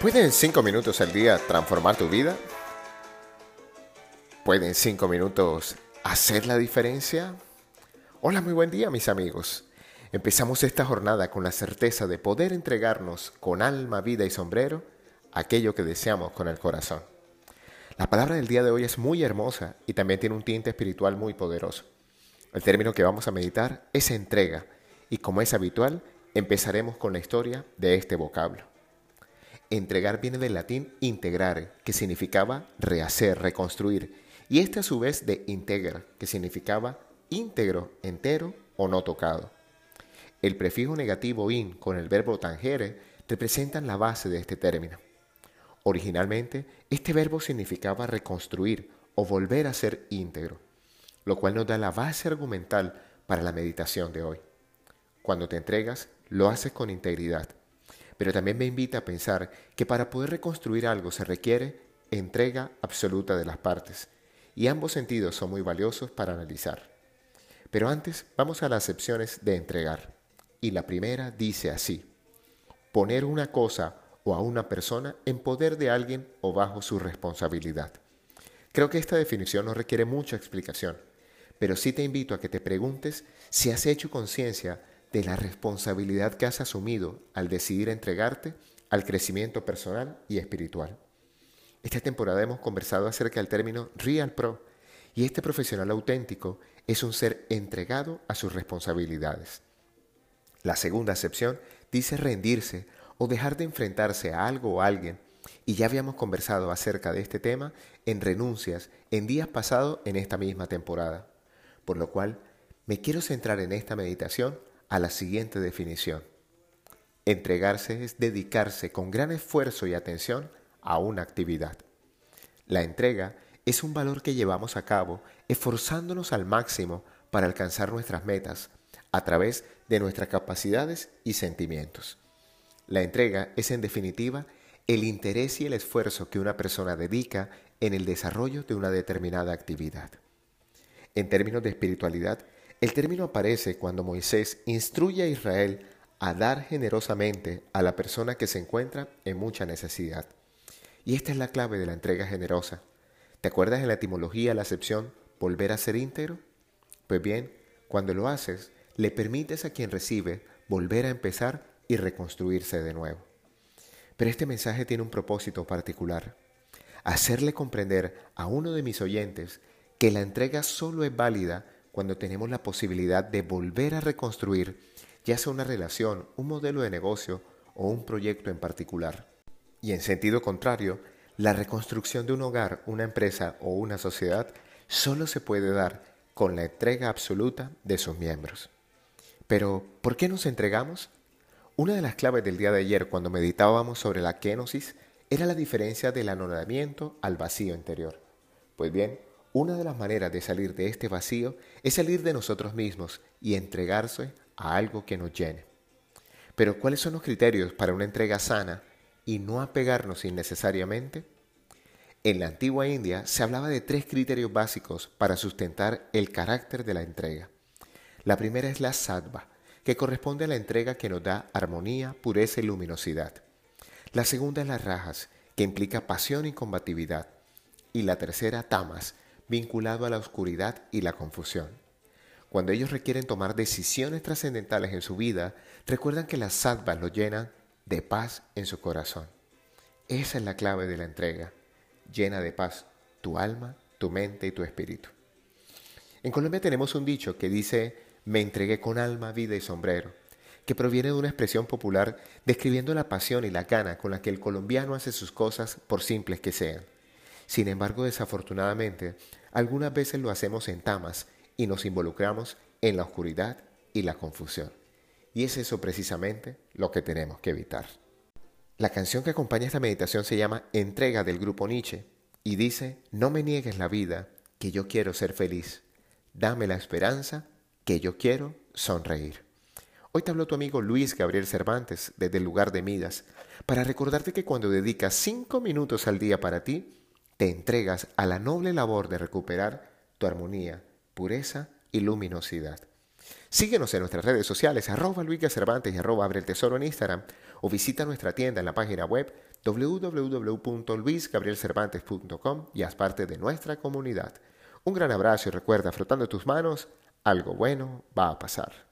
¿Pueden cinco minutos al día transformar tu vida? ¿Pueden cinco minutos hacer la diferencia? Hola, muy buen día mis amigos. Empezamos esta jornada con la certeza de poder entregarnos con alma, vida y sombrero aquello que deseamos con el corazón. La palabra del día de hoy es muy hermosa y también tiene un tinte espiritual muy poderoso. El término que vamos a meditar es entrega y como es habitual, empezaremos con la historia de este vocablo. Entregar viene del latín integrare, que significaba rehacer, reconstruir, y este a su vez de integra, que significaba íntegro, entero o no tocado. El prefijo negativo in con el verbo tangere representan la base de este término. Originalmente, este verbo significaba reconstruir o volver a ser íntegro, lo cual nos da la base argumental para la meditación de hoy. Cuando te entregas, lo haces con integridad, pero también me invita a pensar que para poder reconstruir algo se requiere entrega absoluta de las partes, y ambos sentidos son muy valiosos para analizar. Pero antes vamos a las acepciones de entregar, y la primera dice así, poner una cosa o a una persona en poder de alguien o bajo su responsabilidad. Creo que esta definición no requiere mucha explicación, pero sí te invito a que te preguntes si has hecho conciencia de la responsabilidad que has asumido al decidir entregarte al crecimiento personal y espiritual. Esta temporada hemos conversado acerca del término Real Pro y este profesional auténtico es un ser entregado a sus responsabilidades. La segunda acepción dice rendirse o dejar de enfrentarse a algo o alguien y ya habíamos conversado acerca de este tema en renuncias en días pasados en esta misma temporada, por lo cual me quiero centrar en esta meditación a la siguiente definición. Entregarse es dedicarse con gran esfuerzo y atención a una actividad. La entrega es un valor que llevamos a cabo esforzándonos al máximo para alcanzar nuestras metas a través de nuestras capacidades y sentimientos. La entrega es en definitiva el interés y el esfuerzo que una persona dedica en el desarrollo de una determinada actividad. En términos de espiritualidad, el término aparece cuando Moisés instruye a Israel a dar generosamente a la persona que se encuentra en mucha necesidad. Y esta es la clave de la entrega generosa. ¿Te acuerdas en la etimología la acepción volver a ser íntegro? Pues bien, cuando lo haces, le permites a quien recibe volver a empezar y reconstruirse de nuevo. Pero este mensaje tiene un propósito particular. Hacerle comprender a uno de mis oyentes que la entrega solo es válida cuando tenemos la posibilidad de volver a reconstruir ya sea una relación, un modelo de negocio o un proyecto en particular. Y en sentido contrario, la reconstrucción de un hogar, una empresa o una sociedad solo se puede dar con la entrega absoluta de sus miembros. Pero, ¿por qué nos entregamos? Una de las claves del día de ayer cuando meditábamos sobre la kenosis era la diferencia del anonadamiento al vacío interior. Pues bien, una de las maneras de salir de este vacío es salir de nosotros mismos y entregarse a algo que nos llene. Pero ¿cuáles son los criterios para una entrega sana y no apegarnos innecesariamente? En la antigua India se hablaba de tres criterios básicos para sustentar el carácter de la entrega. La primera es la sattva, que corresponde a la entrega que nos da armonía, pureza y luminosidad. La segunda es las rajas, que implica pasión y combatividad. Y la tercera, tamas, vinculado a la oscuridad y la confusión. Cuando ellos requieren tomar decisiones trascendentales en su vida, recuerdan que las sattvas lo llenan de paz en su corazón. Esa es la clave de la entrega. Llena de paz tu alma, tu mente y tu espíritu. En Colombia tenemos un dicho que dice, me entregué con alma, vida y sombrero, que proviene de una expresión popular describiendo la pasión y la gana con la que el colombiano hace sus cosas por simples que sean. Sin embargo, desafortunadamente, algunas veces lo hacemos en tamas y nos involucramos en la oscuridad y la confusión. Y es eso precisamente lo que tenemos que evitar. La canción que acompaña esta meditación se llama Entrega del grupo Nietzsche y dice, no me niegues la vida, que yo quiero ser feliz. Dame la esperanza, que yo quiero sonreír. Hoy te habló tu amigo Luis Gabriel Cervantes desde el lugar de Midas para recordarte que cuando dedicas cinco minutos al día para ti, te entregas a la noble labor de recuperar tu armonía, pureza y luminosidad. Síguenos en nuestras redes sociales, arroba Luis y arroba Abre el Tesoro en Instagram, o visita nuestra tienda en la página web www.luisgabrielcervantes.com y haz parte de nuestra comunidad. Un gran abrazo y recuerda, frotando tus manos, algo bueno va a pasar.